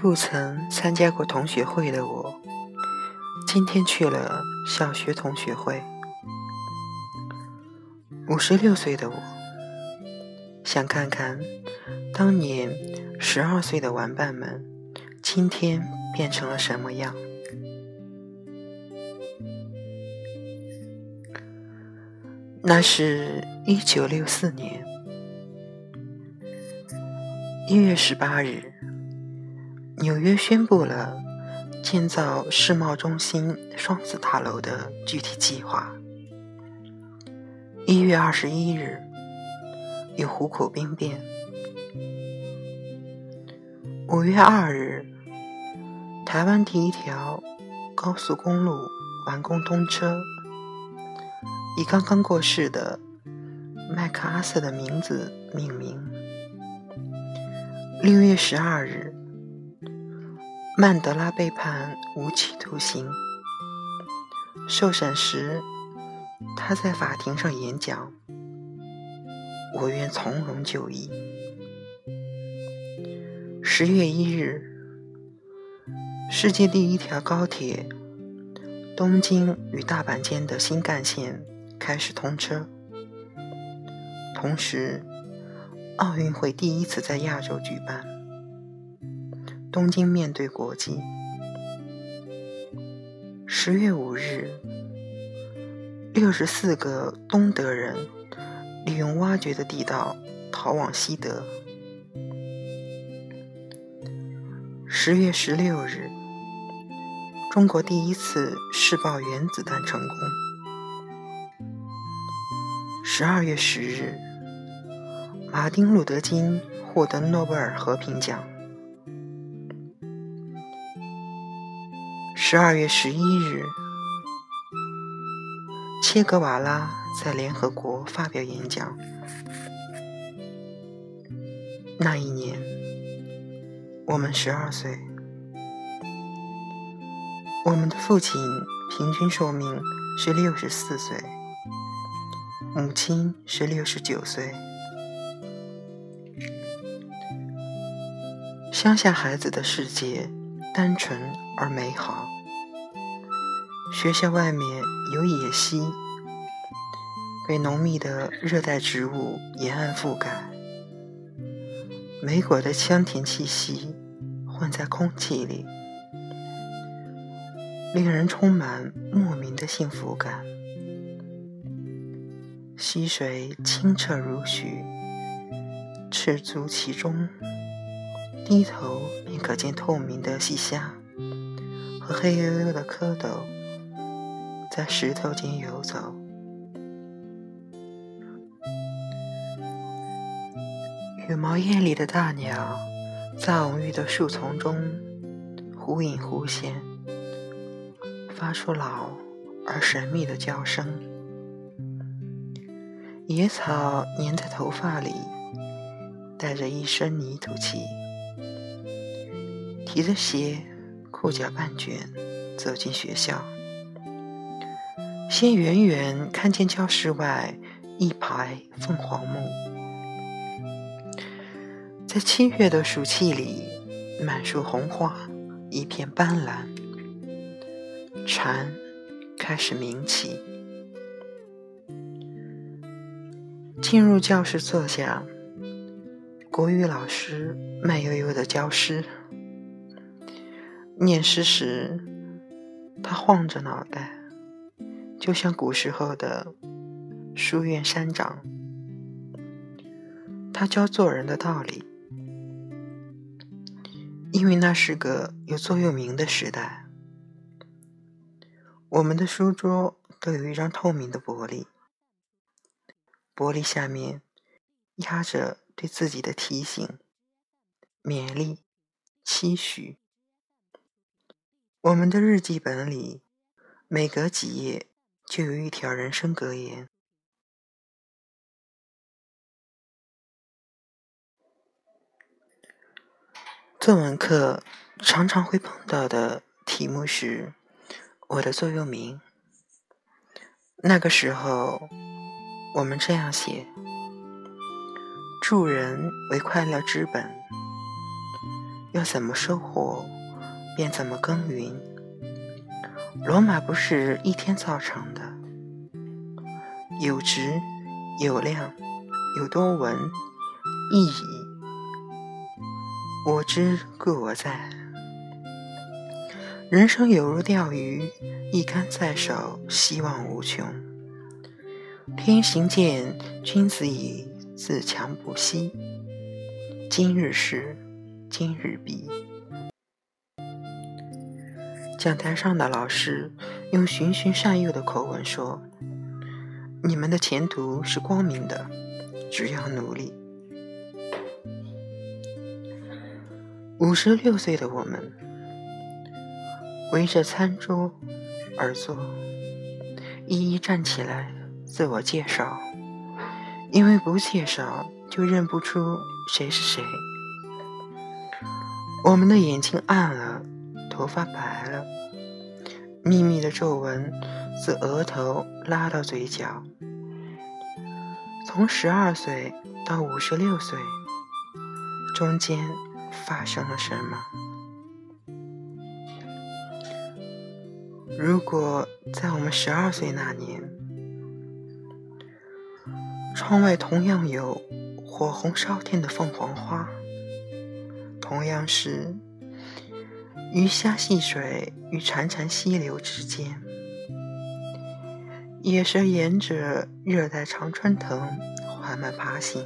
不曾参加过同学会的我，今天去了小学同学会。五十六岁的我，想看看当年十二岁的玩伴们，今天变成了什么样。那是一九六四年一月十八日。纽约宣布了建造世贸中心双子塔楼的具体计划。一月二十一日，有虎口兵变。五月二日，台湾第一条高速公路完工通车，以刚刚过世的麦克阿瑟的名字命名。六月十二日。曼德拉被判无期徒刑。受审时，他在法庭上演讲：“我愿从容就义。”十月一日，世界第一条高铁东京与大阪间的新干线开始通车，同时，奥运会第一次在亚洲举办。东京面对国际。十月五日，六十四个东德人利用挖掘的地道逃往西德。十月十六日，中国第一次试爆原子弹成功。十二月十日，马丁·路德·金获得诺贝尔和平奖。十二月十一日，切格瓦拉在联合国发表演讲。那一年，我们十二岁。我们的父亲平均寿命是六十四岁，母亲是六十九岁。乡下孩子的世界单纯而美好。学校外面有野溪，被浓密的热带植物沿岸覆盖，莓果的香甜气息混在空气里，令人充满莫名的幸福感。溪水清澈如许，赤足其中，低头便可见透明的细虾和黑黝黝的蝌蚪。在石头间游走，羽毛艳丽的大鸟在蓊郁的树丛中忽隐忽现，发出老而神秘的叫声。野草粘在头发里，带着一身泥土气，提着鞋，裤脚半卷，走进学校。先远远看见教室外一排凤凰木，在七月的暑气里，满树红花，一片斑斓。蝉开始鸣起。进入教室坐下，国语老师慢悠悠的教诗。念诗时，他晃着脑袋。就像古时候的书院山长，他教做人的道理，因为那是个有座右铭的时代。我们的书桌都有一张透明的玻璃，玻璃下面压着对自己的提醒、勉励、期许。我们的日记本里，每隔几页。就有一条人生格言。作文课常常会碰到的题目是我的座右铭。那个时候，我们这样写：助人为快乐之本。要怎么收获，便怎么耕耘。罗马不是一天造成的，有质有量，有多闻益矣。我知故我在。人生有如钓鱼，一竿在手，希望无穷。天行健，君子以自强不息。今日事，今日毕。讲台上的老师用循循善诱的口吻说：“你们的前途是光明的，只要努力。”五十六岁的我们。围着餐桌而坐，一一站起来自我介绍，因为不介绍就认不出谁是谁。我们的眼睛暗了，头发白了，密密的皱纹自额头拉到嘴角。从十二岁到五十六岁，中间发生了什么？如果在我们十二岁那年，窗外同样有火红烧天的凤凰花，同样是鱼虾戏水与潺潺溪流之间，野蛇沿着热带常春藤缓慢爬行，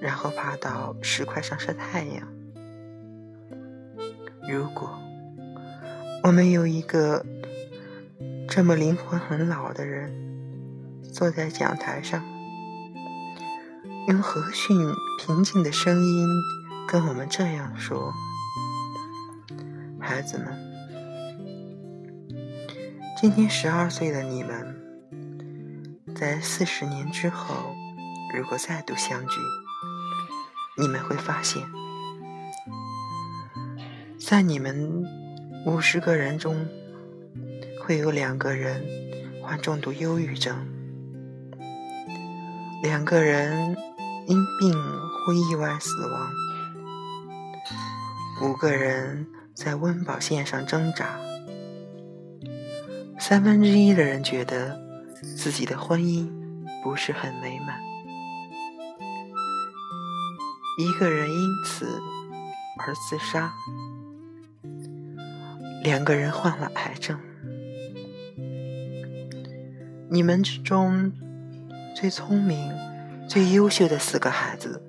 然后爬到石块上晒太阳。如果。我们有一个这么灵魂很老的人，坐在讲台上，用和煦平静的声音跟我们这样说：“孩子们，今天十二岁的你们，在四十年之后，如果再度相聚，你们会发现，在你们。”五十个人中，会有两个人患重度忧郁症，两个人因病或意外死亡，五个人在温饱线上挣扎，三分之一的人觉得自己的婚姻不是很美满，一个人因此而自杀。两个人患了癌症，你们之中最聪明、最优秀的四个孩子，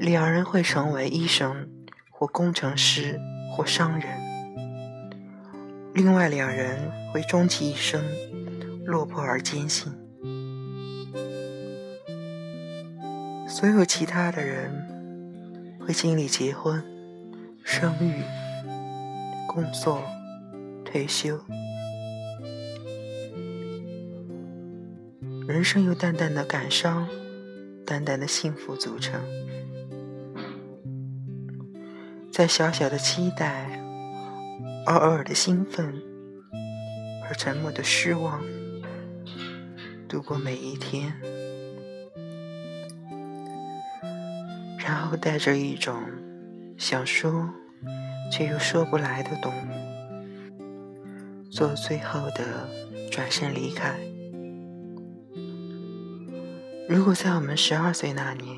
两人会成为医生或工程师或商人，另外两人会终其一生落魄而艰辛，所有其他的人会经历结婚、生育。工作、退休，人生由淡淡的感伤、淡淡的幸福组成，在小小的期待、偶尔的兴奋和沉默的失望度过每一天，然后带着一种想说。却又说不来的懂，做最后的转身离开。如果在我们十二岁那年，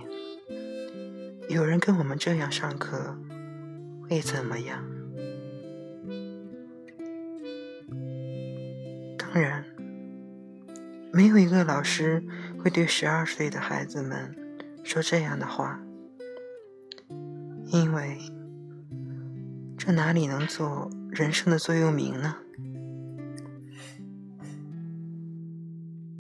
有人跟我们这样上课，会怎么样？当然，没有一个老师会对十二岁的孩子们说这样的话，因为。这哪里能做人生的座右铭呢？